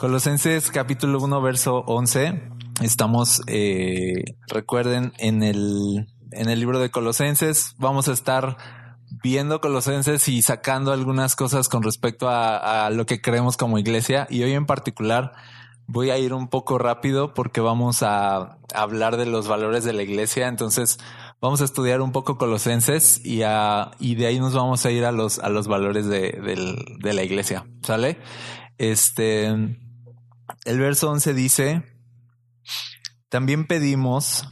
Colosenses capítulo 1, verso 11. Estamos, eh, recuerden, en el, en el libro de Colosenses. Vamos a estar viendo Colosenses y sacando algunas cosas con respecto a, lo que creemos como iglesia. Y hoy en particular voy a ir un poco rápido porque vamos a hablar de los valores de la iglesia. Entonces, vamos a estudiar un poco Colosenses y, a, y de ahí nos vamos a ir a los, a los valores de, de la iglesia. ¿Sale? Este, el verso 11 dice, también pedimos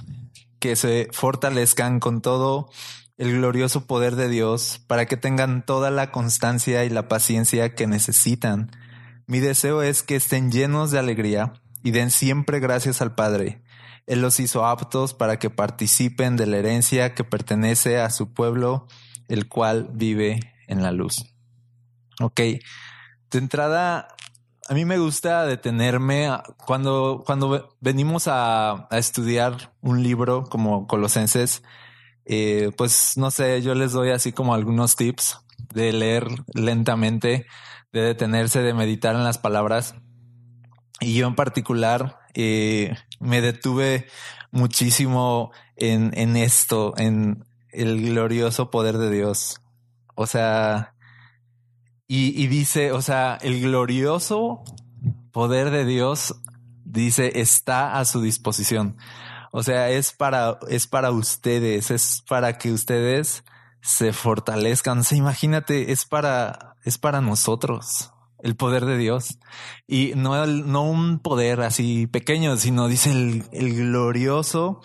que se fortalezcan con todo el glorioso poder de Dios para que tengan toda la constancia y la paciencia que necesitan. Mi deseo es que estén llenos de alegría y den siempre gracias al Padre él los hizo aptos para que participen de la herencia que pertenece a su pueblo, el cual vive en la luz. Ok. De entrada, a mí me gusta detenerme cuando, cuando venimos a, estudiar un libro como Colosenses. Eh, pues no sé, yo les doy así como algunos tips de leer lentamente, de detenerse, de meditar en las palabras. Y yo en particular eh, me detuve muchísimo en, en esto, en el glorioso poder de Dios. O sea, y, dice, o sea, el glorioso poder de Dios dice está a su disposición. O sea, es para, es para ustedes, es para que ustedes se fortalezcan. O sea, imagínate, es para, es para nosotros el poder de Dios. Y no, no un poder así pequeño, sino dice el glorioso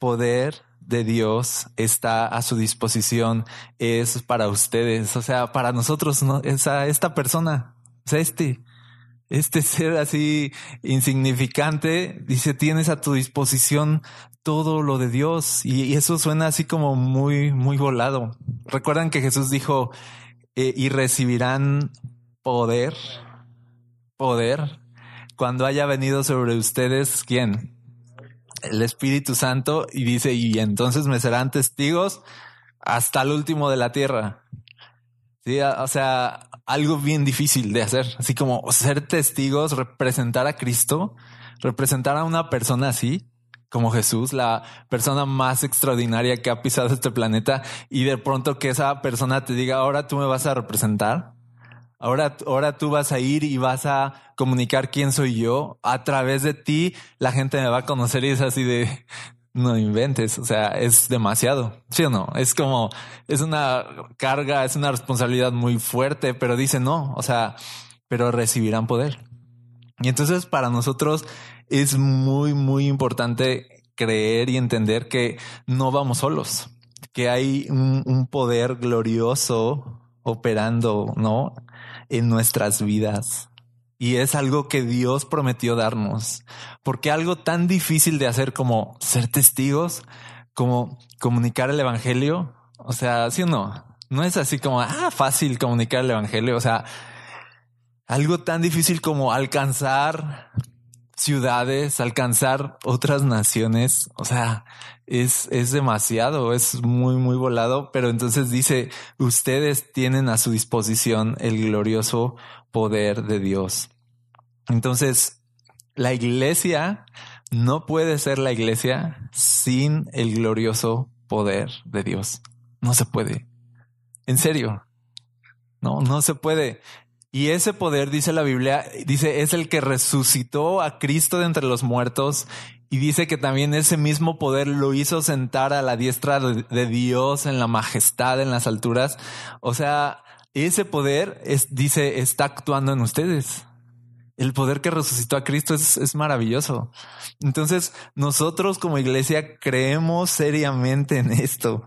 poder de Dios está a su disposición, es para ustedes, o sea, para nosotros, ¿no? Esa, esta persona, o sea, este, este ser así insignificante, dice, tienes a tu disposición todo lo de Dios. Y, eso suena así como muy, muy volado. Recuerdan que Jesús dijo, eh, y recibirán poder, poder, cuando haya venido sobre ustedes, ¿quién? El Espíritu Santo y dice, y entonces me serán testigos hasta el último de la tierra. Sí, o sea, algo bien difícil de hacer, así como ser testigos, representar a Cristo, representar a una persona así, como Jesús, la persona más extraordinaria que ha pisado este planeta, y de pronto que esa persona te diga, ahora tú me vas a representar. Ahora, ahora tú vas a ir y vas a comunicar quién soy yo. A través de ti, la gente me va a conocer y es así de no inventes. O sea, es demasiado. Sí o no? Es como, es una carga, es una responsabilidad muy fuerte, pero dice no. O sea, pero recibirán poder. Y entonces para nosotros es muy, muy importante creer y entender que no vamos solos, que hay un, un poder glorioso operando, ¿no? En nuestras vidas. Y es algo que Dios prometió darnos. Porque algo tan difícil de hacer como ser testigos, como comunicar el Evangelio, o sea, sí o no, no es así como, ah, fácil comunicar el Evangelio, o sea, algo tan difícil como alcanzar ciudades, alcanzar otras naciones, o sea, es, es demasiado, es muy, muy volado, pero entonces dice, ustedes tienen a su disposición el glorioso poder de Dios. Entonces, la iglesia no puede ser la iglesia sin el glorioso poder de Dios. No se puede. En serio. No, no se puede. Y ese poder, dice la Biblia, dice, es el que resucitó a Cristo de entre los muertos y dice que también ese mismo poder lo hizo sentar a la diestra de, Dios en la majestad, en las alturas. O sea, ese poder es, dice, está actuando en ustedes. El poder que resucitó a Cristo es, es maravilloso. Entonces, nosotros como iglesia creemos seriamente en esto.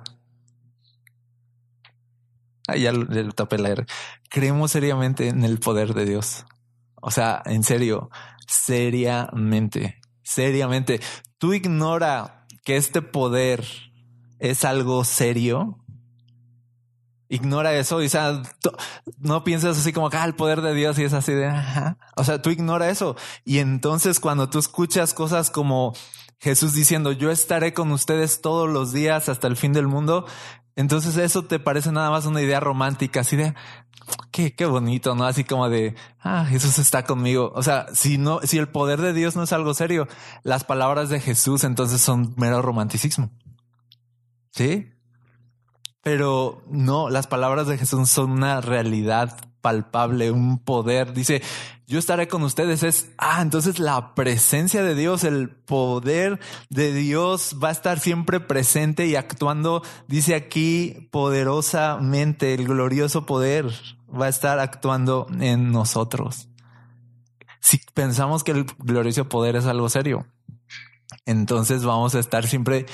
Ahí ya le tapé la R. Creemos seriamente en el poder de Dios. O sea, en serio, seriamente, seriamente. Tú ignora que este poder es algo serio. Ignora eso. O sea, no piensas así como ah, el poder de Dios y es así de, o sea, tú ignora eso. Y entonces cuando tú escuchas cosas como Jesús diciendo, yo estaré con ustedes todos los días hasta el fin del mundo, entonces eso te parece nada más una idea romántica, así de, qué, qué bonito, ¿no? Así como de, ah, Jesús está conmigo. O sea, si no, si el poder de Dios no es algo serio, las palabras de Jesús entonces son mero romanticismo. ¿Sí? Pero no, las palabras de Jesús son una realidad palpable, un poder. Dice, yo estaré con ustedes. Es, ah, entonces la presencia de Dios, el poder de Dios va a estar siempre presente y actuando, dice aquí, poderosamente, el glorioso poder va a estar actuando en nosotros. Si pensamos que el glorioso poder es algo serio, entonces vamos a estar siempre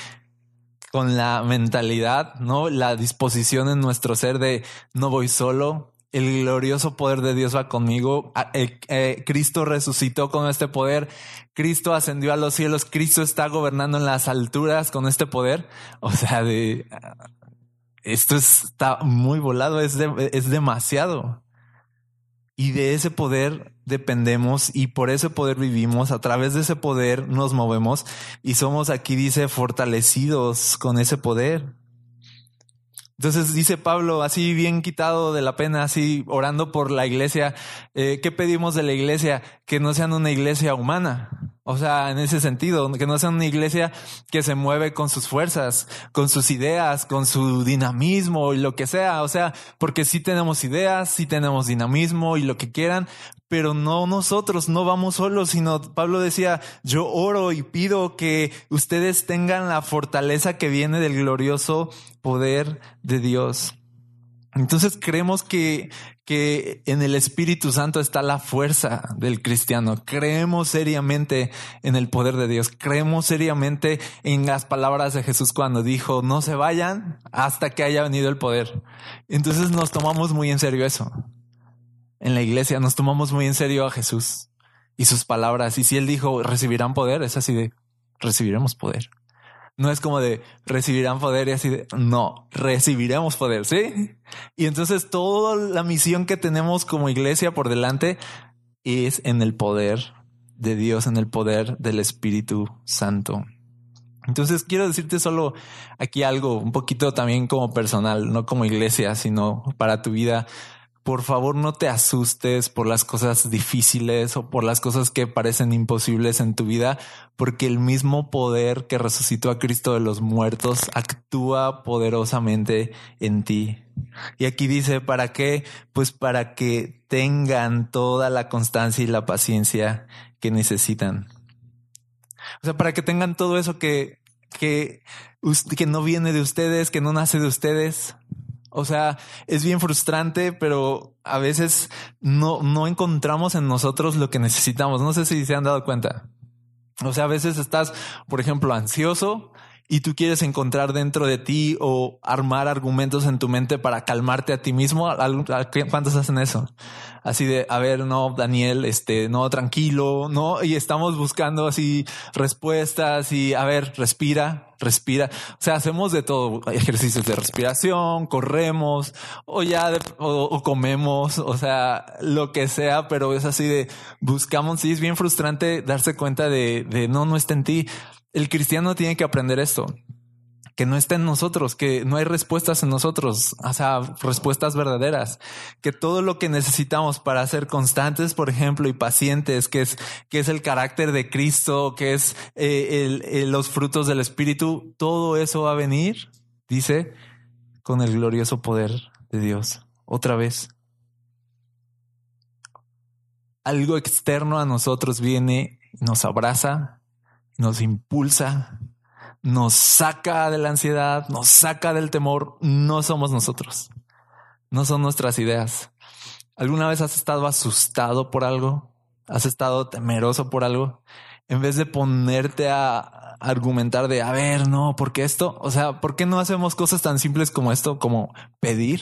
con la mentalidad, ¿no? La disposición en nuestro ser de no voy solo, el glorioso poder de Dios va conmigo. Eh, eh, Cristo resucitó con este poder. Cristo ascendió a los cielos. Cristo está gobernando en las alturas con este poder. O sea, de esto está muy volado. Es, es demasiado. Y de ese poder dependemos y por ese poder vivimos. A través de ese poder nos movemos y somos aquí, dice, fortalecidos con ese poder. Entonces dice Pablo, así bien quitado de la pena, así orando por la iglesia, eh, ¿qué pedimos de la iglesia? Que no sean una iglesia humana. O sea, en ese sentido, que no sean una iglesia que se mueve con sus fuerzas, con sus ideas, con su dinamismo y lo que sea. O sea, porque sí tenemos ideas, sí tenemos dinamismo y lo que quieran, pero no nosotros, no vamos solos, sino Pablo decía, yo oro y pido que ustedes tengan la fortaleza que viene del glorioso poder de Dios. Entonces creemos que, que en el Espíritu Santo está la fuerza del cristiano. Creemos seriamente en el poder de Dios. Creemos seriamente en las palabras de Jesús cuando dijo, no se vayan hasta que haya venido el poder. Entonces nos tomamos muy en serio eso en la iglesia nos tomamos muy en serio a Jesús y sus palabras. Y si él dijo recibirán poder, es así de recibiremos poder. No es como de recibirán poder y así de no, recibiremos poder, ¿sí? Y entonces toda la misión que tenemos como iglesia por delante es en el poder de Dios, en el poder del Espíritu Santo. Entonces quiero decirte solo aquí algo un poquito también como personal, no como iglesia, sino para tu vida por favor no te asustes por las cosas difíciles o por las cosas que parecen imposibles en tu vida, porque el mismo poder que resucitó a Cristo de los muertos actúa poderosamente en ti. Y aquí dice, ¿para qué? Pues para que tengan toda la constancia y la paciencia que necesitan. O sea, para que tengan todo eso que, que, que no viene de ustedes, que no nace de ustedes, o sea, es bien frustrante, pero a veces no, no encontramos en nosotros lo que necesitamos. No sé si se han dado cuenta. O sea, a veces estás, por ejemplo, ansioso y tú quieres encontrar dentro de ti o armar argumentos en tu mente para calmarte a ti mismo. ¿Cuántos hacen eso? Así de, a ver, no, Daniel, este, no, tranquilo, no, y estamos buscando así respuestas y, a ver, respira, respira. O sea, hacemos de todo, ejercicios de respiración, corremos o ya o, comemos, o sea, lo que sea, pero es así de buscamos. Sí, es bien frustrante darse cuenta de, de no, no está en ti. El cristiano tiene que aprender esto que no está en nosotros, que no hay respuestas en nosotros, o sea, respuestas verdaderas, que todo lo que necesitamos para ser constantes, por ejemplo, y pacientes, que es, que es el carácter de Cristo, que es eh, los frutos del Espíritu, todo eso va a venir, dice, con el glorioso poder de Dios. Otra vez. Algo externo a nosotros viene, nos abraza, nos impulsa, nos saca de la ansiedad, nos saca del temor, no somos nosotros. No son nuestras ideas. ¿Alguna vez has estado asustado por algo? ¿Has estado temeroso por algo? En vez de ponerte a argumentar de, a ver, no, ¿por qué esto? O sea, ¿por qué no hacemos cosas tan simples como esto, como pedir?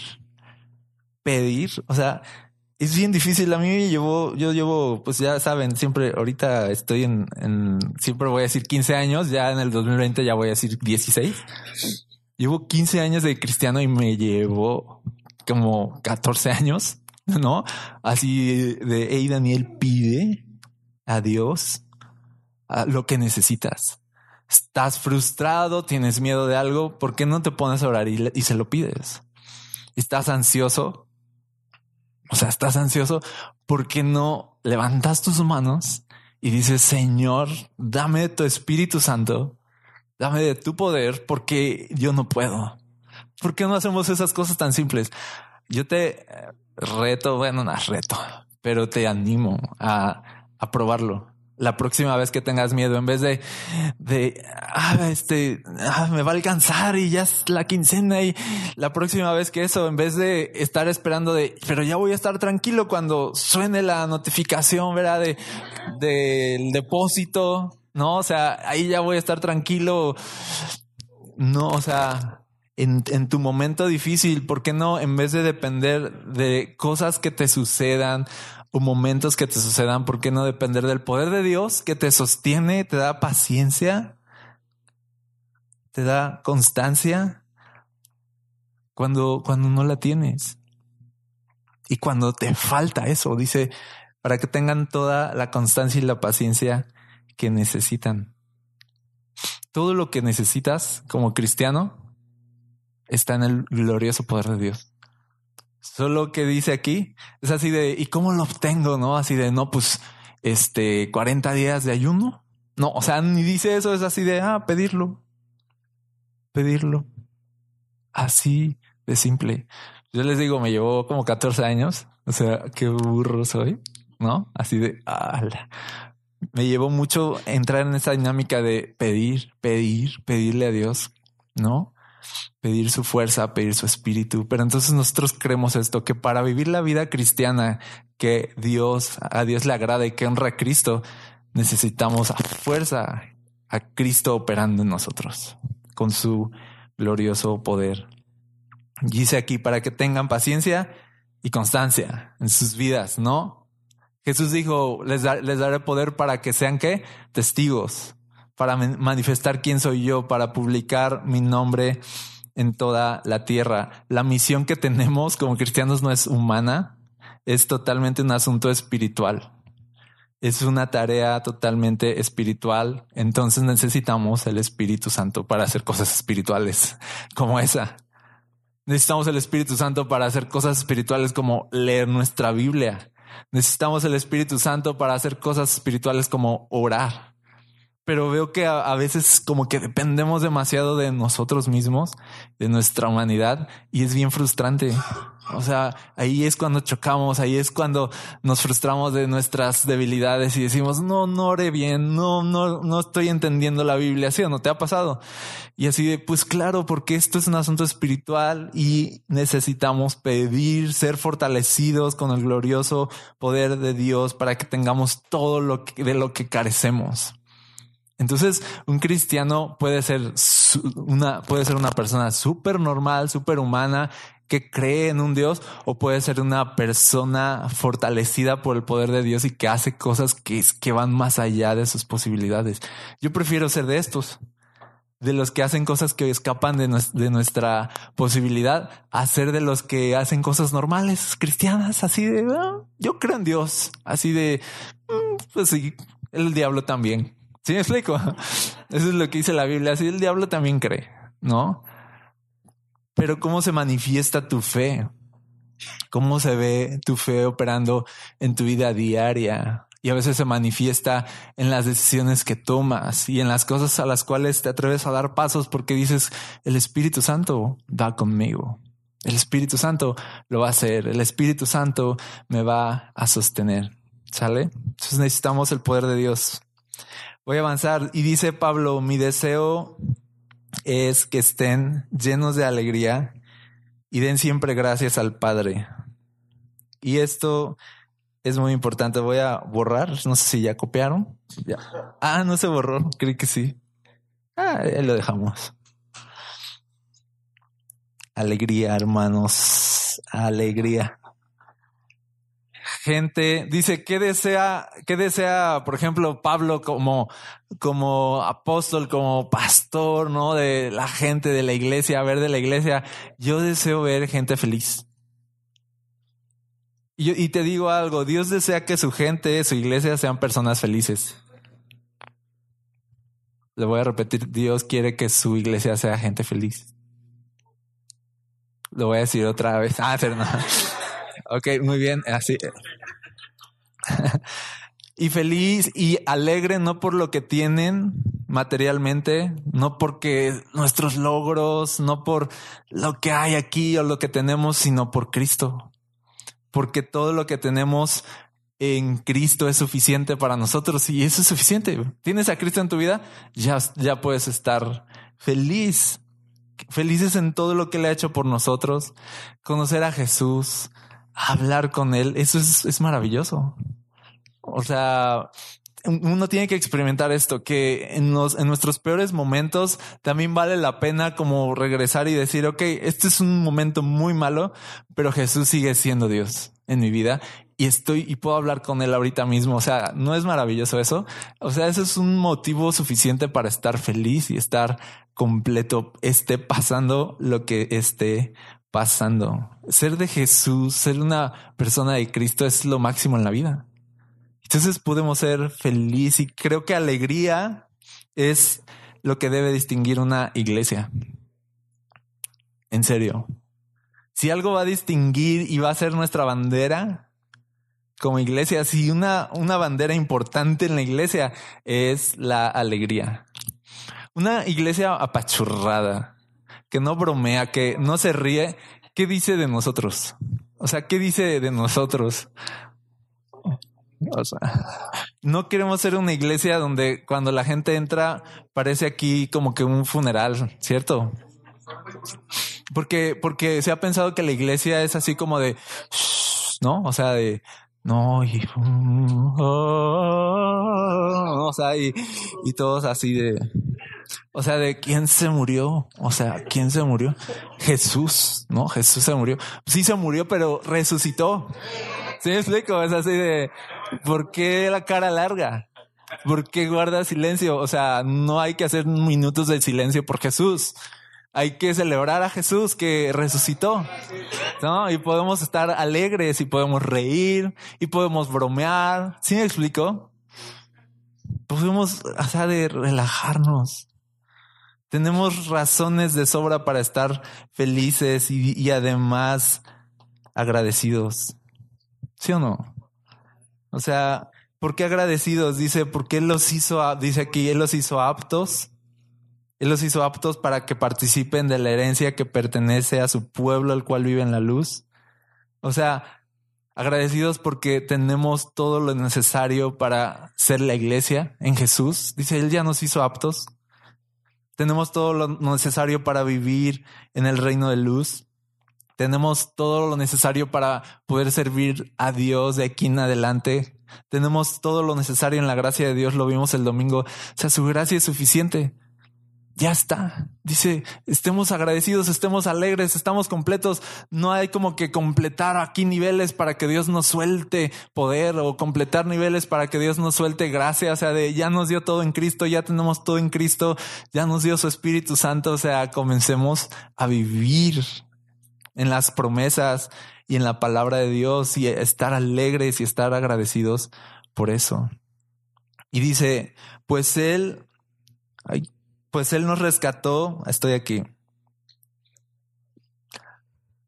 Pedir. O sea, es bien difícil. A mí llevo, yo llevo, pues ya saben, siempre ahorita estoy en, siempre voy a decir 15 años, ya en el 2020 ya voy a decir 16. Llevo 15 años de cristiano y me llevo como 14 años, ¿no? Así de, hey Daniel, pide a Dios lo que necesitas. Estás frustrado, tienes miedo de algo, ¿por qué no te pones a orar y se lo pides? Estás ansioso, o sea, estás ansioso, ¿por qué no levantas tus manos y dices, Señor, dame de tu Espíritu Santo, dame de tu poder, porque yo no puedo? ¿Por qué no hacemos esas cosas tan simples? Yo te reto, bueno, no reto, pero te animo a, a probarlo la próxima vez que tengas miedo, en vez de, de, ah, este, ah, me va a alcanzar y ya es la quincena y la próxima vez que eso, en vez de estar esperando de, pero ya voy a estar tranquilo cuando suene la notificación, ¿verdad? De, del depósito, ¿no? O sea, ahí ya voy a estar tranquilo. No, o sea, en, en, tu momento difícil, ¿por qué no, en vez de depender de cosas que te sucedan momentos que te sucedan, ¿por qué no depender del poder de Dios que te sostiene, te da paciencia, te da constancia cuando, cuando no la tienes? Y cuando te falta eso, dice, para que tengan toda la constancia y la paciencia que necesitan. Todo lo que necesitas como cristiano está en el glorioso poder de Dios. Solo que dice aquí es así de, ¿y cómo lo obtengo? No, así de, no, pues, este, 40 días de ayuno. No, o sea, ni dice eso, es así de, ah, pedirlo, pedirlo. Así de simple. Yo les digo, me llevó como 14 años. O sea, qué burro soy, ¿no? Así de, ala. Me llevó mucho entrar en esa dinámica de pedir, pedir, pedirle a Dios, ¿no? Pedir su fuerza, pedir su espíritu. Pero entonces nosotros creemos esto, que para vivir la vida cristiana que Dios, a Dios le agrada y que honra a Cristo, necesitamos a fuerza a Cristo operando en nosotros con su glorioso poder. Dice aquí para que tengan paciencia y constancia en sus vidas, ¿no? Jesús dijo, les, les daré poder para que sean qué? Testigos para manifestar quién soy yo, para publicar mi nombre en toda la tierra. La misión que tenemos como cristianos no es humana, es totalmente un asunto espiritual. Es una tarea totalmente espiritual. Entonces necesitamos el Espíritu Santo para hacer cosas espirituales como esa. Necesitamos el Espíritu Santo para hacer cosas espirituales como leer nuestra Biblia. Necesitamos el Espíritu Santo para hacer cosas espirituales como orar pero veo que a, veces como que dependemos demasiado de nosotros mismos, de nuestra humanidad, y es bien frustrante. O sea, ahí es cuando chocamos, ahí es cuando nos frustramos de nuestras debilidades y decimos, no, no oré bien, no, no, no estoy entendiendo la Biblia, ¿sí o no te ha pasado? Y así de, pues claro, porque esto es un asunto espiritual y necesitamos pedir, ser fortalecidos con el glorioso poder de Dios para que tengamos todo lo que, de lo que carecemos. Entonces, un cristiano puede ser una, puede ser una persona súper normal, súper humana, que cree en un Dios, o puede ser una persona fortalecida por el poder de Dios y que hace cosas que, que van más allá de sus posibilidades. Yo prefiero ser de estos, de los que hacen cosas que escapan de, nuestra posibilidad, a ser de los que hacen cosas normales, cristianas, así de, ah, yo creo en Dios, así de, mm, pues sí, el diablo también. ¿Sí me explico? Eso es lo que dice la Biblia. Así el diablo también cree, ¿no? Pero ¿cómo se manifiesta tu fe? ¿Cómo se ve tu fe operando en tu vida diaria? Y a veces se manifiesta en las decisiones que tomas y en las cosas a las cuales te atreves a dar pasos porque dices, el Espíritu Santo va conmigo. El Espíritu Santo lo va a hacer. El Espíritu Santo me va a sostener. ¿Sale? Entonces necesitamos el poder de Dios Voy a avanzar y dice Pablo, mi deseo es que estén llenos de alegría y den siempre gracias al Padre. Y esto es muy importante. Voy a borrar, no sé si ya copiaron. Ah, no se borró, creí que sí. Ah, lo dejamos. Alegría, hermanos, alegría gente dice, ¿qué desea, qué desea, por ejemplo, Pablo como, como apóstol, como pastor, ¿no? De la gente de la iglesia, a ver de la iglesia. Yo deseo ver gente feliz. Y, y te digo algo, Dios desea que su gente, su iglesia sean personas felices. Le voy a repetir, Dios quiere que su iglesia sea gente feliz. Lo voy a decir otra vez. Ah, pero no. Ok, muy bien, así. y feliz y alegre no por lo que tienen materialmente, no porque nuestros logros, no por lo que hay aquí o lo que tenemos, sino por Cristo. Porque todo lo que tenemos en Cristo es suficiente para nosotros y eso es suficiente. Tienes a Cristo en tu vida, ya, ya puedes estar feliz, felices en todo lo que le ha hecho por nosotros, conocer a Jesús, hablar con Él, eso es, es maravilloso. O sea, uno tiene que experimentar esto, que en, los, en nuestros peores momentos también vale la pena como regresar y decir, ok, este es un momento muy malo, pero Jesús sigue siendo Dios en mi vida y estoy y puedo hablar con él ahorita mismo. O sea, no es maravilloso eso. O sea, eso es un motivo suficiente para estar feliz y estar completo, esté pasando lo que esté pasando. Ser de Jesús, ser una persona de Cristo es lo máximo en la vida. Entonces podemos ser feliz y creo que alegría es lo que debe distinguir una iglesia. En serio. Si algo va a distinguir y va a ser nuestra bandera como iglesia, si una, una bandera importante en la iglesia es la alegría. Una iglesia apachurrada, que no bromea, que no se ríe, ¿qué dice de nosotros? O sea, ¿qué dice de nosotros? O sea, no queremos ser una iglesia donde cuando la gente entra parece aquí como que un funeral, ¿cierto? Porque, porque se ha pensado que la iglesia es así como de, ¿no? O sea, de, no, y, o sea, y, y todos así de, o sea, de quién se murió, o sea, quién se murió, Jesús, ¿no? Jesús se murió, sí se murió, pero resucitó. ¿Sí me explico? Es así de, ¿por qué la cara larga? ¿Por qué guarda silencio? O sea, no hay que hacer minutos de silencio por Jesús. Hay que celebrar a Jesús que resucitó. ¿No? Y podemos estar alegres y podemos reír y podemos bromear. ¿Sí me explico? Podemos, o sea, de relajarnos. Tenemos razones de sobra para estar felices y, además agradecidos. ¿Sí o no? O sea, ¿por qué agradecidos? Dice, porque Él los hizo, dice aquí, Él los hizo aptos. Él los hizo aptos para que participen de la herencia que pertenece a su pueblo, el cual vive en la luz. O sea, agradecidos porque tenemos todo lo necesario para ser la iglesia en Jesús. Dice, Él ya nos hizo aptos. Tenemos todo lo necesario para vivir en el reino de luz. Tenemos todo lo necesario para poder servir a Dios de aquí en adelante. Tenemos todo lo necesario en la gracia de Dios. Lo vimos el domingo. O sea, su gracia es suficiente. Ya está. Dice, estemos agradecidos, estemos alegres, estamos completos. No hay como que completar aquí niveles para que Dios nos suelte poder o completar niveles para que Dios nos suelte gracia. O sea, de ya nos dio todo en Cristo, ya tenemos todo en Cristo, ya nos dio su Espíritu Santo. O sea, comencemos a vivir en las promesas y en la palabra de Dios y estar alegres y estar agradecidos por eso. Y dice, pues Él, pues Él nos rescató, estoy aquí,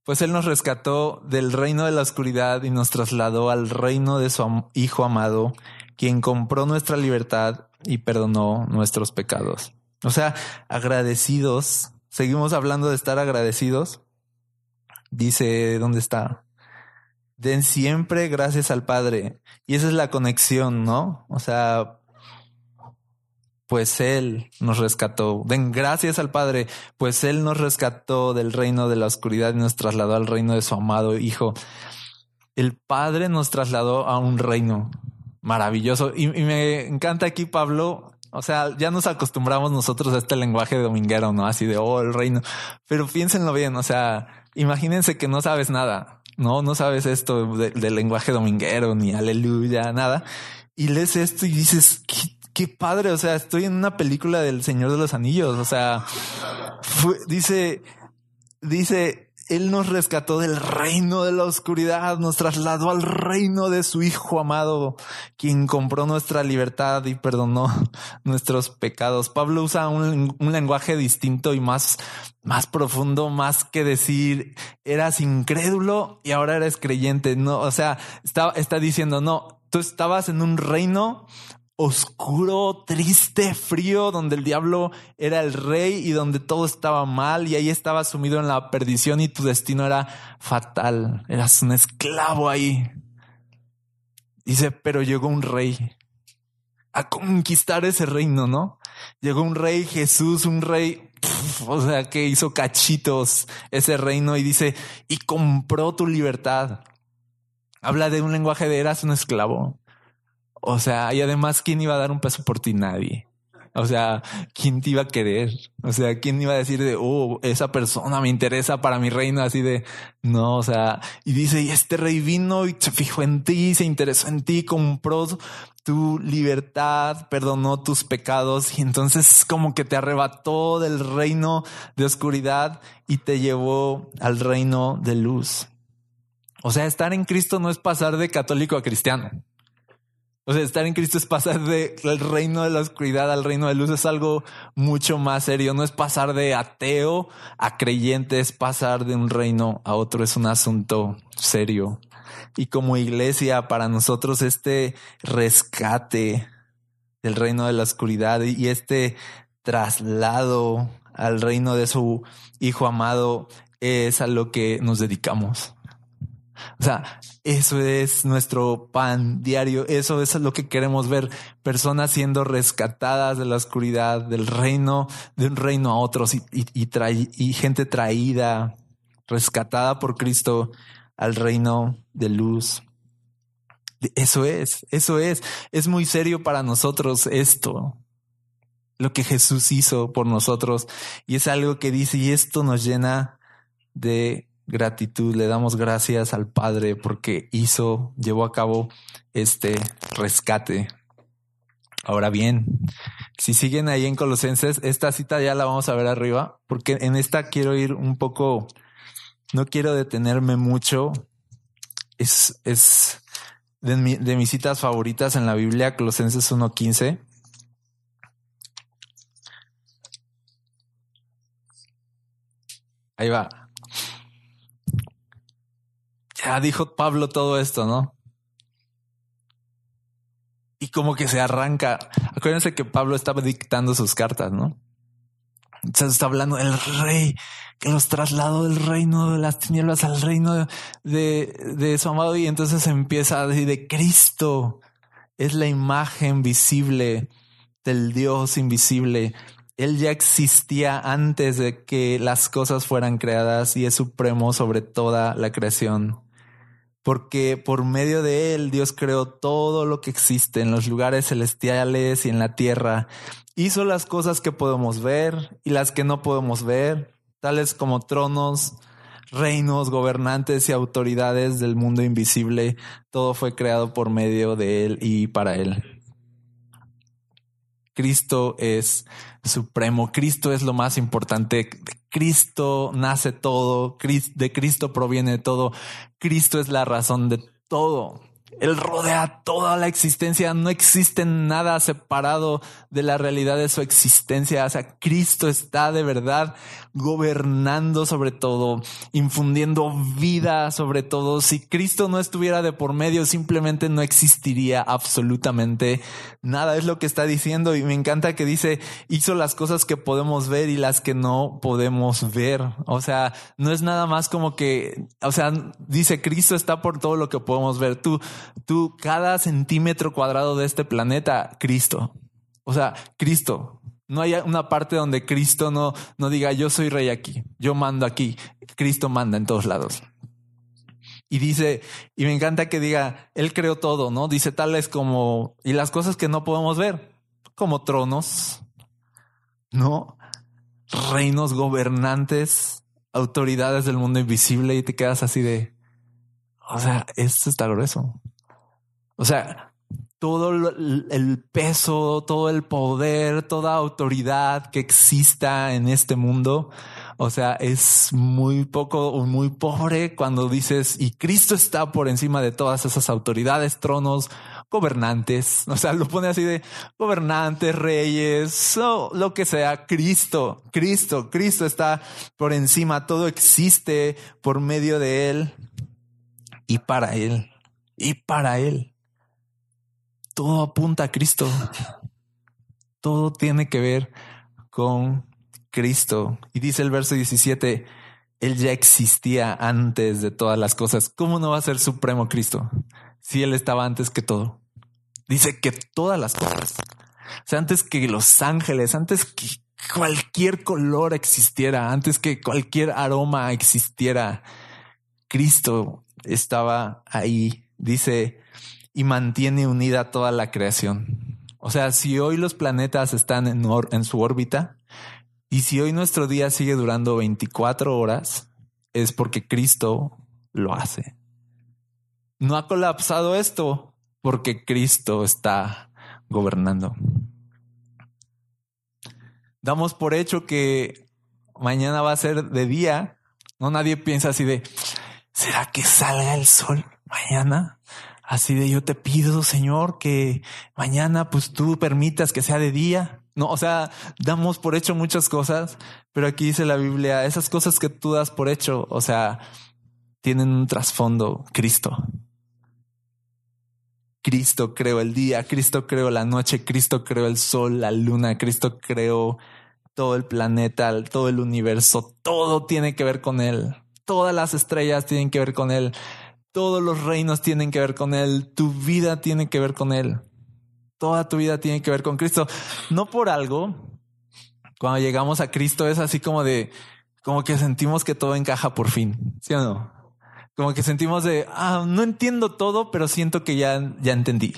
pues Él nos rescató del reino de la oscuridad y nos trasladó al reino de su Hijo amado, quien compró nuestra libertad y perdonó nuestros pecados. O sea, agradecidos, seguimos hablando de estar agradecidos dice, ¿dónde está? Den siempre gracias al Padre. Y esa es la conexión, ¿no? O sea, pues Él nos rescató. Den gracias al Padre, pues Él nos rescató del reino de la oscuridad y nos trasladó al reino de su amado Hijo. El Padre nos trasladó a un reino maravilloso. Y, me encanta aquí, Pablo, o sea, ya nos acostumbramos nosotros a este lenguaje dominguero, ¿no? Así de, oh, el reino. Pero piénsenlo bien, o sea, imagínense que no sabes nada, no, no sabes esto del lenguaje dominguero, ni aleluya, nada. Y lees esto y dices, padre, o sea, estoy en una película del Señor de los Anillos, o sea, dice, dice, Él nos rescató del reino de la oscuridad, nos trasladó al reino de su Hijo amado, quien compró nuestra libertad y perdonó nuestros pecados. Pablo usa un, lenguaje distinto y más, más profundo, más que decir eras incrédulo y ahora eres creyente. No, o sea, está, está diciendo, no, tú estabas en un reino oscuro, triste, frío, donde el diablo era el rey y donde todo estaba mal y ahí estaba sumido en la perdición y tu destino era fatal. Eras un esclavo ahí. Dice, pero llegó un rey a conquistar ese reino, ¿no? Llegó un rey Jesús, un rey, o sea, que hizo cachitos ese reino y dice, y compró tu libertad. Habla de un lenguaje de eras un esclavo. O sea, y además, ¿quién iba a dar un peso por ti? Nadie. O sea, ¿quién te iba a querer? O sea, ¿quién iba a decir de, oh, esa persona me interesa para mi reino? Así de, no, o sea, y dice, y este rey vino y se fijó en ti, se interesó en ti, compró tu libertad, perdonó tus pecados y entonces como que te arrebató del reino de oscuridad y te llevó al reino de luz. O sea, estar en Cristo no es pasar de católico a cristiano. O sea, estar en Cristo es pasar del reino de la oscuridad al reino de luz. Es algo mucho más serio. No es pasar de ateo a creyente, es pasar de un reino a otro. Es un asunto serio. Y como iglesia, para nosotros este rescate del reino de la oscuridad y este traslado al reino de su Hijo amado es a lo que nos dedicamos. O sea, eso es nuestro pan diario. Eso es lo que queremos ver. Personas siendo rescatadas de la oscuridad, del reino, de un reino a otros y, y, gente traída, rescatada por Cristo al reino de luz. Eso es, eso es. Es muy serio para nosotros esto. Lo que Jesús hizo por nosotros. Y es algo que dice, y esto nos llena de gratitud, le damos gracias al Padre porque hizo, llevó a cabo este rescate. Ahora bien, si siguen ahí en Colosenses, esta cita ya la vamos a ver arriba, porque en esta quiero ir un poco, no quiero detenerme mucho. Es, es de, de mis citas favoritas en la Biblia, Colosenses 1.15. Ahí va. Ya dijo Pablo todo esto, ¿no? Y como que se arranca. Acuérdense que Pablo estaba dictando sus cartas, ¿no? Entonces está hablando del rey que los trasladó del reino de las tinieblas al reino de, de su amado. Y entonces empieza a decir de Cristo es la imagen visible del Dios invisible. Él ya existía antes de que las cosas fueran creadas y es supremo sobre toda la creación porque por medio de él Dios creó todo lo que existe en los lugares celestiales y en la tierra. Hizo las cosas que podemos ver y las que no podemos ver, tales como tronos, reinos, gobernantes y autoridades del mundo invisible. Todo fue creado por medio de él y para él. Cristo es supremo, Cristo es lo más importante, Cristo nace todo, de Cristo proviene todo, Cristo es la razón de todo. Él rodea toda la existencia. No existe nada separado de la realidad de su existencia. O sea, Cristo está de verdad gobernando sobre todo, infundiendo vida sobre todo. Si Cristo no estuviera de por medio, simplemente no existiría absolutamente nada. Es lo que está diciendo y me encanta que dice, hizo las cosas que podemos ver y las que no podemos ver. O sea, no es nada más como que, o sea, dice Cristo está por todo lo que podemos ver. Tú, tú, cada centímetro cuadrado de este planeta, Cristo. O sea, Cristo. No hay una parte donde Cristo no, no diga yo soy rey aquí, yo mando aquí. Cristo manda en todos lados. Y dice, y me encanta que diga, Él creó todo, ¿no? Dice tales como, y las cosas que no podemos ver, como tronos, ¿no? Reinos, gobernantes, autoridades del mundo invisible, y te quedas así de, o sea, esto está grueso. O sea, todo el peso, todo el poder, toda autoridad que exista en este mundo. O sea, es muy poco o muy pobre cuando dices, y Cristo está por encima de todas esas autoridades, tronos, gobernantes. O sea, lo pone así de gobernantes, reyes, o lo que sea. Cristo, Cristo, Cristo está por encima. Todo existe por medio de Él y para Él y para Él todo apunta a Cristo. Todo tiene que ver con Cristo. Y dice el verso 17, Él ya existía antes de todas las cosas. ¿Cómo no va a ser supremo Cristo si Él estaba antes que todo? Dice que todas las cosas. O sea, antes que los ángeles, antes que cualquier color existiera, antes que cualquier aroma existiera, Cristo estaba ahí. Dice, y mantiene unida toda la creación. O sea, si hoy los planetas están en, su órbita y si hoy nuestro día sigue durando 24 horas, es porque Cristo lo hace. No ha colapsado esto porque Cristo está gobernando. Damos por hecho que mañana va a ser de día. No nadie piensa así de, ¿será que salga el sol mañana? Así de yo te pido, Señor, que mañana pues tú permitas que sea de día. No, o sea, damos por hecho muchas cosas, pero aquí dice la Biblia, esas cosas que tú das por hecho, o sea, tienen un trasfondo, Cristo. Cristo creó el día, Cristo creó la noche, Cristo creó el sol, la luna, Cristo creó todo el planeta, todo el universo, todo tiene que ver con Él. Todas las estrellas tienen que ver con Él. Todos los reinos tienen que ver con Él. Tu vida tiene que ver con Él. Toda tu vida tiene que ver con Cristo. No por algo. Cuando llegamos a Cristo es así como de, como que sentimos que todo encaja por fin. ¿Sí o no? Como que sentimos de, ah, no entiendo todo, pero siento que ya, ya entendí.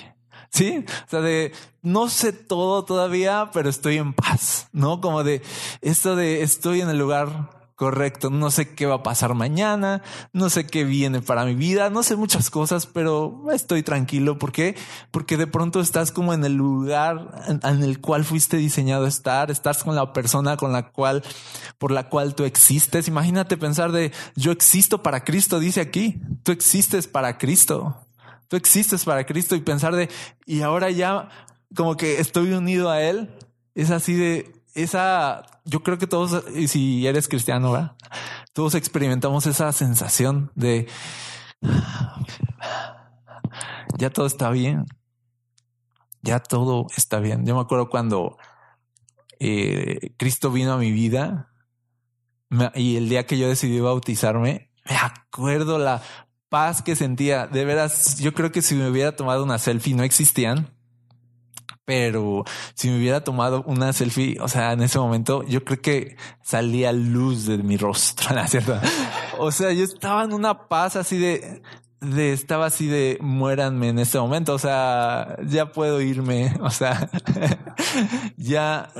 Sí, o sea, de no sé todo todavía, pero estoy en paz, no como de esto de estoy en el lugar correcto. No sé qué va a pasar mañana, no sé qué viene para mi vida, no sé muchas cosas, pero estoy tranquilo. ¿Por qué? Porque de pronto estás como en el lugar en, el cual fuiste diseñado a estar, estás con la persona con la cual, por la cual tú existes. Imagínate pensar de yo existo para Cristo, dice aquí, tú existes para Cristo. Tú existes para Cristo y pensar de, y ahora ya como que estoy unido a Él, es así de, esa, yo creo que todos, si eres cristiano, todos experimentamos esa sensación de ya todo está bien. Ya todo está bien. Yo me acuerdo cuando eh, Cristo vino a mi vida y el día que yo decidí bautizarme, me acuerdo la paz que sentía. De veras, yo creo que si me hubiera tomado una selfie no existían pero si me hubiera tomado una selfie, o sea, en ese momento yo creo que salía luz de mi rostro, ¿no cierto? O sea, yo estaba en una paz así de, de, estaba así de muéranme en este momento, o sea, ya puedo irme, o sea, ya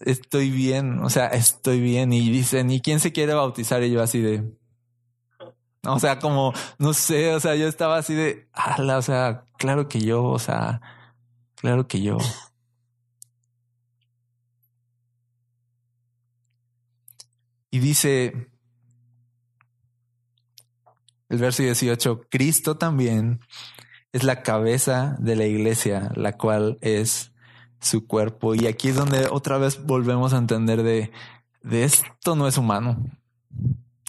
estoy bien, o sea, estoy bien y dicen, ¿y quién se quiere bautizar? Y yo así de, o sea, como, no sé, o sea, yo estaba así de, ala, o sea, claro que yo, o sea, Claro que yo. Y dice el verso 18, Cristo también es la cabeza de la iglesia, la cual es su cuerpo. Y aquí es donde otra vez volvemos a entender de, de esto no es humano.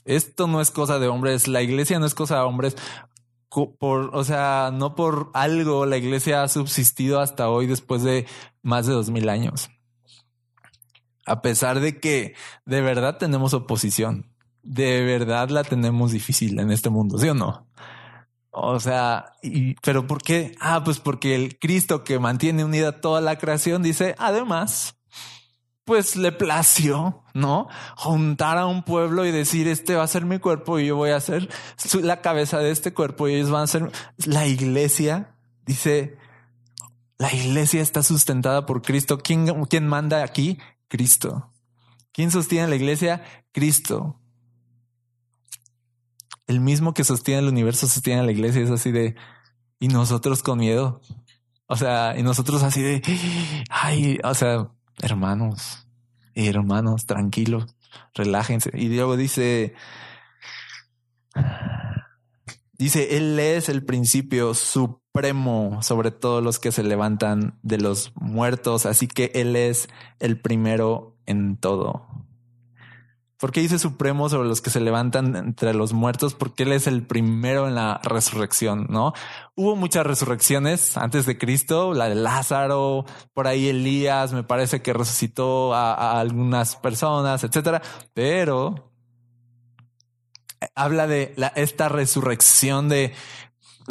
Esto no es cosa de hombres. La iglesia no es cosa de hombres por, o sea, no por algo la iglesia ha subsistido hasta hoy después de más de dos mil años. A pesar de que de verdad tenemos oposición, de verdad la tenemos difícil en este mundo, ¿sí o no? O sea, y, pero ¿por qué? Ah, pues porque el Cristo que mantiene unida toda la creación dice, además, pues le plació, ¿no? Juntar a un pueblo y decir, este va a ser mi cuerpo y yo voy a ser la cabeza de este cuerpo y ellos van a ser la iglesia. Dice, la iglesia está sustentada por Cristo. ¿Quién, quién manda aquí? Cristo. ¿Quién sostiene la iglesia? Cristo. El mismo que sostiene el universo sostiene la iglesia. Es así de, y nosotros con miedo. O sea, y nosotros así de, ay, o sea, hermanos, hermanos, tranquilos, relájense. Y Diego dice, dice, Él es el principio supremo sobre todos los que se levantan de los muertos, así que Él es el primero en todo. ¿Por qué dice supremo sobre los que se levantan entre los muertos? Porque Él es el primero en la resurrección, ¿no? Hubo muchas resurrecciones antes de Cristo, la de Lázaro, por ahí Elías, me parece que resucitó a, algunas personas, etcétera, pero habla de esta resurrección de,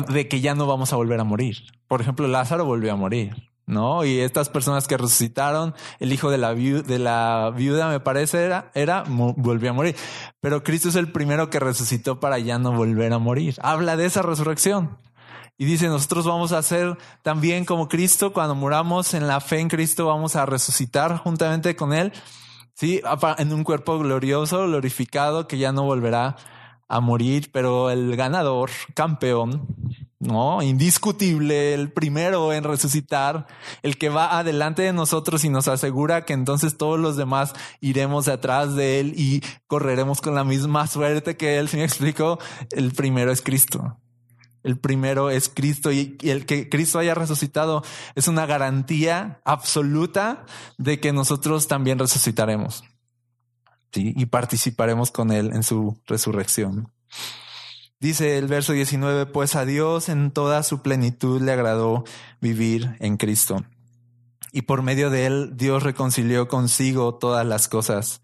de que ya no vamos a volver a morir. Por ejemplo, Lázaro volvió a morir. ¿No? Y estas personas que resucitaron, el hijo de la, de la viuda, me parece, era, era, volvió a morir. Pero Cristo es el primero que resucitó para ya no volver a morir. Habla de esa resurrección. Y dice, nosotros vamos a ser también como Cristo, cuando muramos en la fe en Cristo, vamos a resucitar juntamente con Él, sí, en un cuerpo glorioso, glorificado, que ya no volverá a morir, pero el ganador, campeón, no, indiscutible, el primero en resucitar, el que va adelante de nosotros y nos asegura que entonces todos los demás iremos atrás de él y correremos con la misma suerte que él. Si me explico, el primero es Cristo. El primero es Cristo y, el que Cristo haya resucitado es una garantía absoluta de que nosotros también resucitaremos. Y participaremos con él en su resurrección. Dice el verso 19, pues a Dios en toda su plenitud le agradó vivir en Cristo. Y por medio de él Dios reconcilió consigo todas las cosas.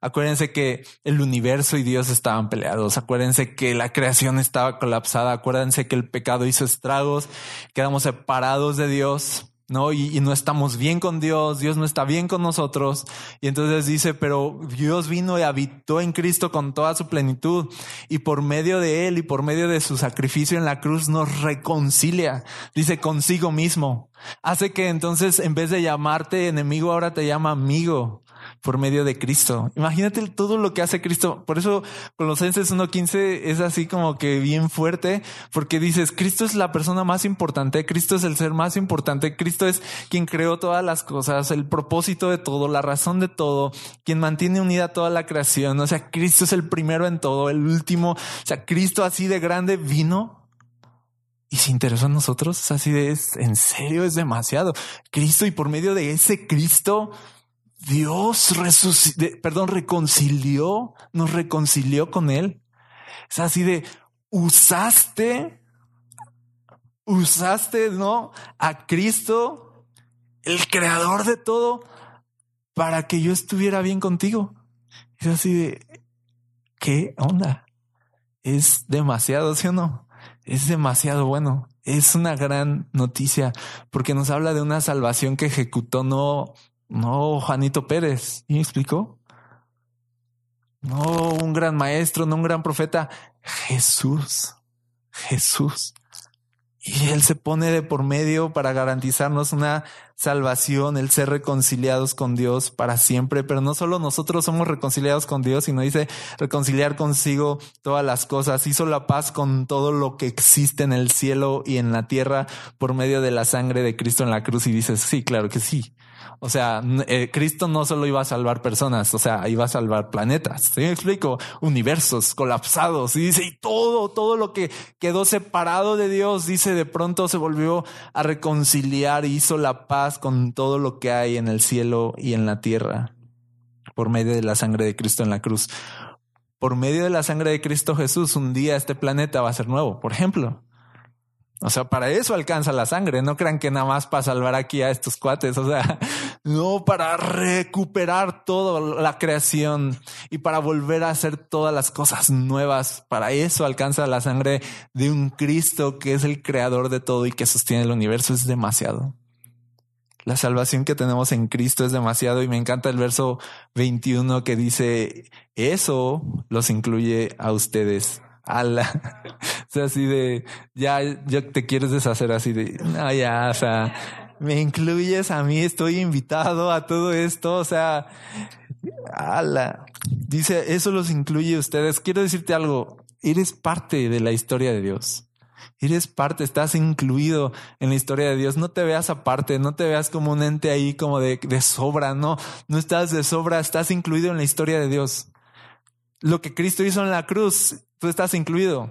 Acuérdense que el universo y Dios estaban peleados. Acuérdense que la creación estaba colapsada. Acuérdense que el pecado hizo estragos. Quedamos separados de Dios. ¿No? Y, no estamos bien con Dios, Dios no está bien con nosotros. Y entonces dice, pero Dios vino y habitó en Cristo con toda su plenitud y por medio de Él y por medio de su sacrificio en la cruz nos reconcilia, dice consigo mismo. Hace que entonces en vez de llamarte enemigo ahora te llama amigo por medio de Cristo. Imagínate todo lo que hace Cristo. Por eso Colosenses 1.15 es así como que bien fuerte, porque dices, Cristo es la persona más importante, Cristo es el ser más importante, Cristo es quien creó todas las cosas, el propósito de todo, la razón de todo, quien mantiene unida toda la creación. O sea, Cristo es el primero en todo, el último. O sea, Cristo así de grande vino y se interesó en nosotros. Así de, es, en serio, es demasiado. Cristo y por medio de ese Cristo, Dios resucitó, perdón, reconcilió, nos reconcilió con Él. Es así de, usaste, usaste, ¿no? A Cristo, el creador de todo, para que yo estuviera bien contigo. Es así de, ¿qué onda? Es demasiado, ¿sí o no? Es demasiado bueno. Es una gran noticia porque nos habla de una salvación que ejecutó no no, Juanito Pérez. ¿Y me explicó? No, un gran maestro, no un gran profeta. Jesús. Jesús. Y Él se pone de por medio para garantizarnos una salvación, el ser reconciliados con Dios para siempre. Pero no solo nosotros somos reconciliados con Dios, sino dice reconciliar consigo todas las cosas. Hizo la paz con todo lo que existe en el cielo y en la tierra por medio de la sangre de Cristo en la cruz. Y dices, sí, claro que sí. O sea, eh, Cristo no solo iba a salvar personas, o sea, iba a salvar planetas. ¿Sí me explico? Universos colapsados. Y dice, y todo, todo lo que quedó separado de Dios, dice, de pronto se volvió a reconciliar hizo la paz con todo lo que hay en el cielo y en la tierra por medio de la sangre de Cristo en la cruz. Por medio de la sangre de Cristo Jesús, un día este planeta va a ser nuevo, por ejemplo. O sea, para eso alcanza la sangre. No crean que nada más para salvar aquí a estos cuates. O sea, no para recuperar toda la creación y para volver a hacer todas las cosas nuevas. Para eso alcanza la sangre de un Cristo que es el creador de todo y que sostiene el universo. Es demasiado. La salvación que tenemos en Cristo es demasiado y me encanta el verso 21 que dice, eso los incluye a ustedes ala. o sea, así de, ya, ya te quieres deshacer así de, no, ya, o sea, me incluyes a mí, estoy invitado a todo esto, o sea, ala. Dice, eso los incluye a ustedes. Quiero decirte algo, eres parte de la historia de Dios. Eres parte, estás incluido en la historia de Dios. No te veas aparte, no te veas como un ente ahí como de, de sobra, no, no estás de sobra, estás incluido en la historia de Dios. Lo que Cristo hizo en la cruz, tú estás incluido.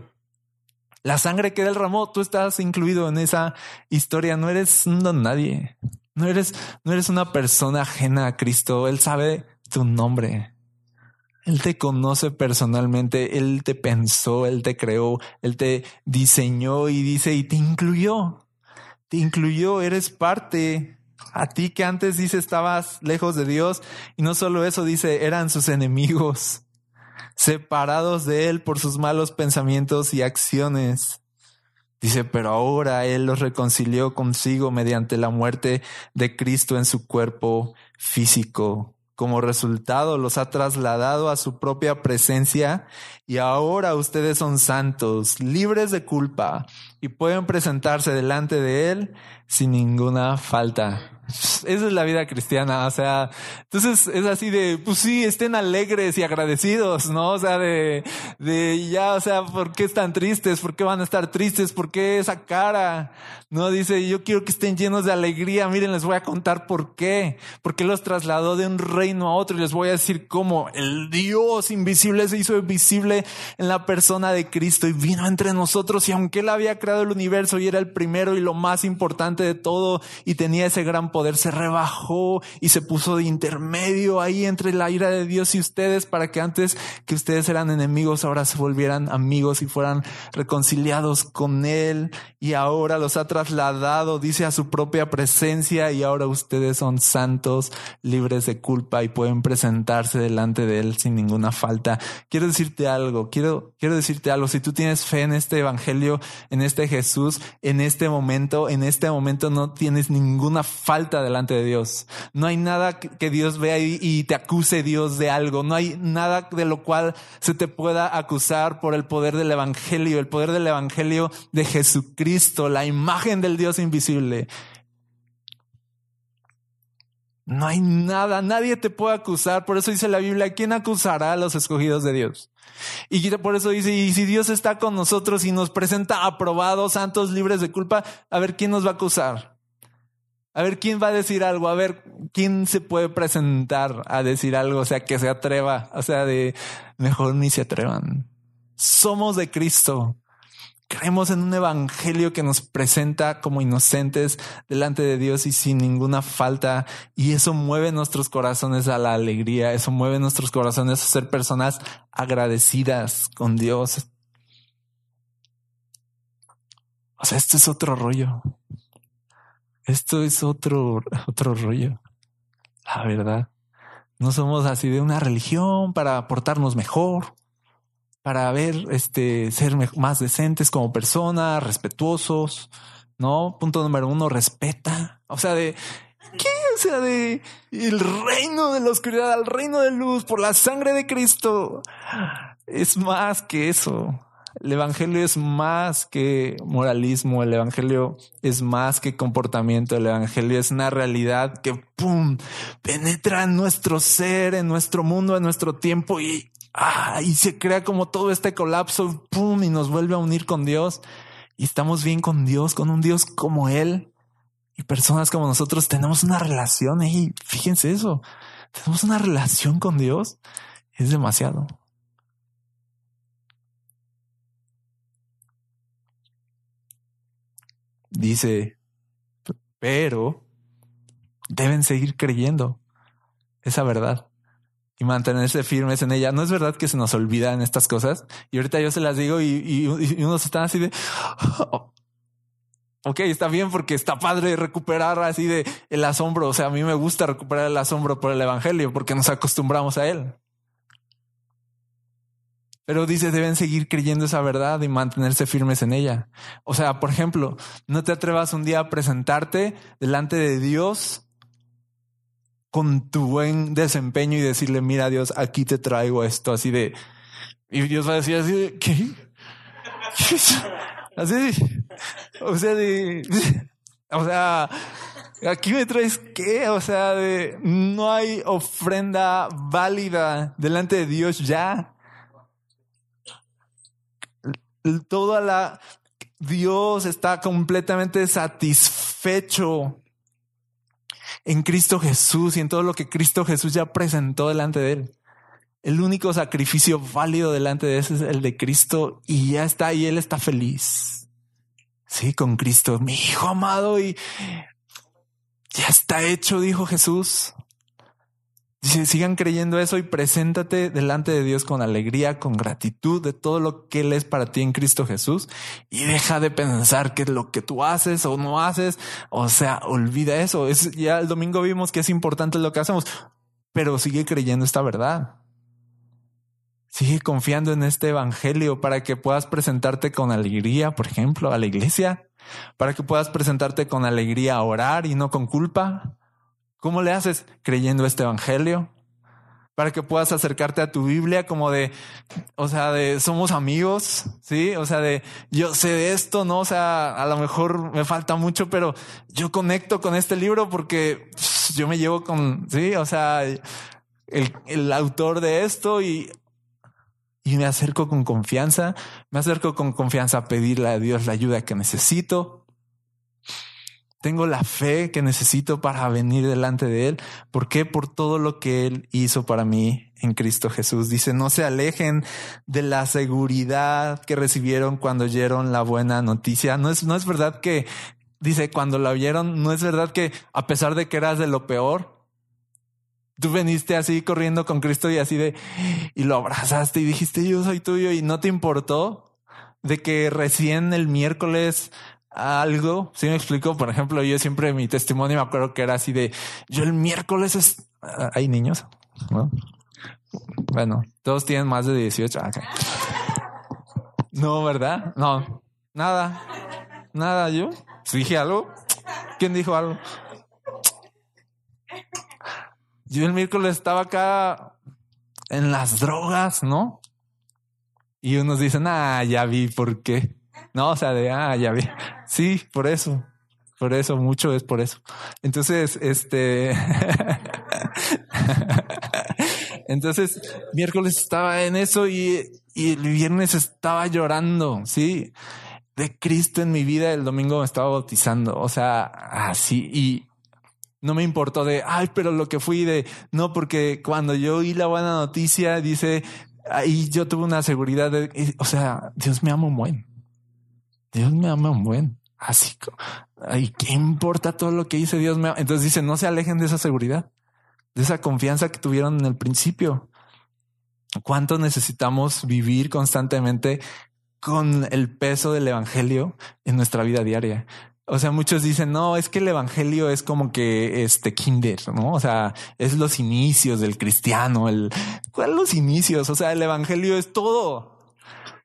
La sangre que derramó, tú estás incluido en esa historia. No eres nadie. No eres, no eres una persona ajena a Cristo. Él sabe tu nombre. Él te conoce personalmente, Él te pensó, Él te creó, Él te diseñó y dice, y te incluyó. Te incluyó, eres parte. A ti que antes dice estabas lejos de Dios y no solo eso dice, eran sus enemigos, separados de Él por sus malos pensamientos y acciones. Dice, pero ahora Él los reconcilió consigo mediante la muerte de Cristo en su cuerpo físico como resultado los ha trasladado a su propia presencia y ahora ustedes son santos, libres de culpa y pueden presentarse delante de Él sin ninguna falta. Esa es la vida cristiana, o sea, entonces es así de, pues sí, estén alegres y agradecidos, ¿no? O sea, de, de ya, o sea, ¿por qué están tristes? ¿Por qué van a estar tristes? ¿Por qué esa cara? No, dice, yo quiero que estén llenos de alegría. Miren, les voy a contar por qué. Porque los trasladó de un reino a otro y les voy a decir cómo el Dios invisible se hizo visible en la persona de Cristo y vino entre nosotros. Y aunque Él había creado el universo y era el primero y lo más importante de todo y tenía ese gran poder, se rebajó y se puso de intermedio ahí entre la ira de Dios y ustedes para que antes que ustedes eran enemigos, ahora se volvieran amigos y fueran reconciliados con Él. Y ahora los ha trasladado, dice, a su propia presencia y ahora ustedes son santos, libres de culpa y pueden presentarse delante de Él sin ninguna falta. Quiero decirte algo, quiero, quiero decirte algo. Si tú tienes fe en este Evangelio, en este Jesús, en este momento, en este momento no tienes ninguna falta delante de Dios. No hay nada que Dios vea y, y te acuse Dios de algo. No hay nada de lo cual se te pueda acusar por el poder del Evangelio, el poder del Evangelio de Jesucristo, la imagen del Dios invisible. No hay nada, nadie te puede acusar. Por eso dice la Biblia, ¿quién acusará a los escogidos de Dios? Y por eso dice, y si Dios está con nosotros y nos presenta aprobados, santos, libres de culpa, a ver, ¿quién nos va a acusar? A ver, ¿quién va a decir algo? A ver, ¿quién se puede presentar a decir algo? O sea, que se atreva. O sea, de mejor ni se atrevan. Somos de Cristo. Creemos en un evangelio que nos presenta como inocentes delante de Dios y sin ninguna falta. Y eso mueve nuestros corazones a la alegría. Eso mueve nuestros corazones a ser personas agradecidas con Dios. O sea, esto es otro rollo. Esto es otro, otro rollo. La verdad. No somos así de una religión para portarnos mejor para ver, este, ser más decentes como personas, respetuosos, ¿no? Punto número uno, respeta. O sea, de, ¿qué? O sea, de el reino de la oscuridad al reino de luz por la sangre de Cristo. Es más que eso. El evangelio es más que moralismo, el evangelio es más que comportamiento, el evangelio es una realidad que, ¡pum!, penetra en nuestro ser, en nuestro mundo, en nuestro tiempo y ah, y se crea como todo este colapso, pum, y nos vuelve a unir con Dios. Y estamos bien con Dios, con un Dios como Él. Y personas como nosotros tenemos una relación, y fíjense eso, tenemos una relación con Dios. Es demasiado. Dice, pero deben seguir creyendo esa verdad y mantenerse firmes en ella. No es verdad que se nos olvidan estas cosas. Y ahorita yo se las digo y, unos están así de, oh, ok, está bien porque está padre recuperar así de el asombro. O sea, a mí me gusta recuperar el asombro por el evangelio porque nos acostumbramos a él. Pero dice, deben seguir creyendo esa verdad y mantenerse firmes en ella. O sea, por ejemplo, no te atrevas un día a presentarte delante de Dios con tu buen desempeño y decirle, mira Dios, aquí te traigo esto, así de... Y Dios va a decir así de, ¿qué? Así, o sea, de... O sea, aquí me traes qué? O sea, de, no hay ofrenda válida delante de Dios ya. Toda la, Dios está completamente satisfecho en Cristo Jesús y en todo lo que Cristo Jesús ya presentó delante de él. El único sacrificio válido delante de ese es el de Cristo y ya está y él está feliz. Sí, con Cristo, mi hijo amado y ya está hecho, dijo Jesús. Dice, sigan creyendo eso y preséntate delante de Dios con alegría, con gratitud de todo lo que Él es para ti en Cristo Jesús y deja de pensar que lo que tú haces o no haces, o sea, olvida eso. Es, ya el domingo vimos que es importante lo que hacemos, pero sigue creyendo esta verdad. Sigue confiando en este evangelio para que puedas presentarte con alegría, por ejemplo, a la iglesia, para que puedas presentarte con alegría a orar y no con culpa ¿Cómo le haces? Creyendo este evangelio. Para que puedas acercarte a tu Biblia como de, o sea, de somos amigos, sí, o sea, de yo sé de esto, no, o sea, a lo mejor me falta mucho, pero yo conecto con este libro porque yo me llevo con, sí, o sea, el, el autor de esto y y me acerco con confianza, me acerco con confianza a pedirle a Dios la ayuda que necesito. Tengo la fe que necesito para venir delante de Él. ¿Por qué? Por todo lo que Él hizo para mí en Cristo Jesús. Dice, no se alejen de la seguridad que recibieron cuando oyeron la buena noticia. No es, no es verdad que, dice, cuando la oyeron, no es verdad que a pesar de que eras de lo peor, tú veniste así corriendo con Cristo y así de, y lo abrazaste y dijiste, yo soy tuyo y no te importó de que recién el miércoles algo. Si me explico, por ejemplo, yo siempre mi testimonio me acuerdo que era así de yo el miércoles es ah, hay niños, ¿no? Bueno, todos tienen más de 18. Ah, no, ¿verdad? No, nada, nada. Yo dije algo. ¿Quién dijo algo? Yo el miércoles estaba acá en las drogas, ¿no? Y unos dicen, ah, ya vi por qué. No, o sea, de, ah, ya vi. Sí, por eso. Por eso, mucho es por eso. Entonces, este. Entonces, miércoles estaba en eso y, y el viernes estaba llorando, sí, de Cristo en mi vida. El domingo me estaba bautizando. O sea, así. Y no me importó de, ay, pero lo que fui de, no, porque cuando yo oí la buena noticia, dice, ahí yo tuve una seguridad de, o sea, Dios me ama un buen. Dios me ama un buen. Así, ¿y qué importa todo lo que dice Dios me? Entonces dice, no se alejen de esa seguridad, de esa confianza que tuvieron en el principio. ¿Cuánto necesitamos vivir constantemente con el peso del evangelio en nuestra vida diaria? O sea, muchos dicen, no, es que el evangelio es como que este kinder, ¿no? O sea, es los inicios del cristiano, el, ¿cuál los inicios? O sea, el evangelio es todo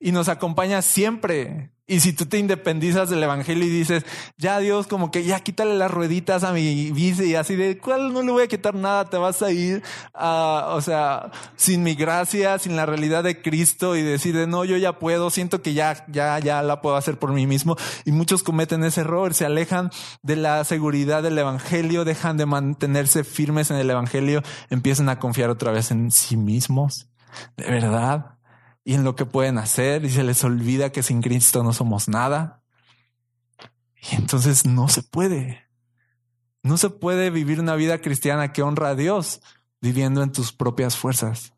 y nos acompaña siempre. Y si tú te independizas del evangelio y dices, ya Dios, como que ya quítale las rueditas a mi bici y así de cuál no le voy a quitar nada, te vas a ir a, o sea, sin mi gracia, sin la realidad de Cristo y decir, no, yo ya puedo, siento que ya, ya, ya la puedo hacer por mí mismo. Y muchos cometen ese error, se alejan de la seguridad del evangelio, dejan de mantenerse firmes en el evangelio, empiezan a confiar otra vez en sí mismos. De verdad y en lo que pueden hacer y se les olvida que sin Cristo no somos nada. Y entonces no se puede. No se puede vivir una vida cristiana que honra a Dios viviendo en tus propias fuerzas,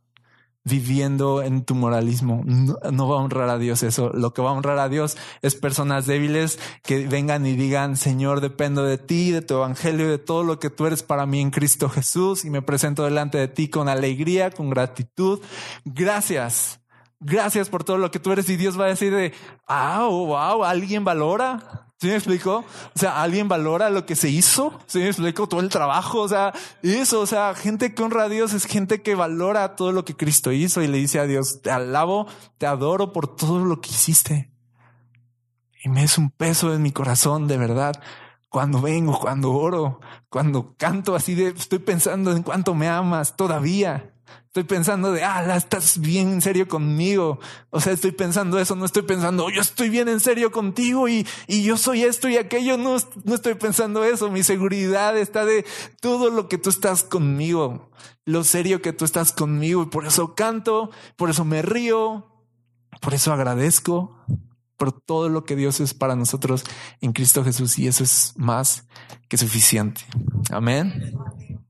viviendo en tu moralismo. No, va a honrar a Dios eso. Lo que va a honrar a Dios es personas débiles que vengan y digan, Señor, dependo de ti, de tu evangelio, de todo lo que tú eres para mí en Cristo Jesús y me presento delante de ti con alegría, con gratitud. Gracias gracias por todo lo que tú eres y Dios va a decir de, ah, wow, alguien valora. ¿Sí me explico? O sea, alguien valora lo que se hizo. ¿Sí me explico? Todo el trabajo. O sea, eso, o sea, gente que honra a Dios es gente que valora todo lo que Cristo hizo y le dice a Dios, te alabo, te adoro por todo lo que hiciste. Y me es un peso en mi corazón, de verdad. Cuando vengo, cuando oro, cuando canto así de, estoy pensando en cuánto me amas todavía. Estoy pensando de, ah, estás bien en serio conmigo. O sea, estoy pensando eso, no estoy pensando, yo estoy bien en serio contigo y, y yo soy esto y aquello. No, no estoy pensando eso. Mi seguridad está de todo lo que tú estás conmigo, lo serio que tú estás conmigo. Por eso canto, por eso me río, por eso agradezco. por todo lo que Dios es para nosotros en Cristo Jesús y eso es más que suficiente. Amén.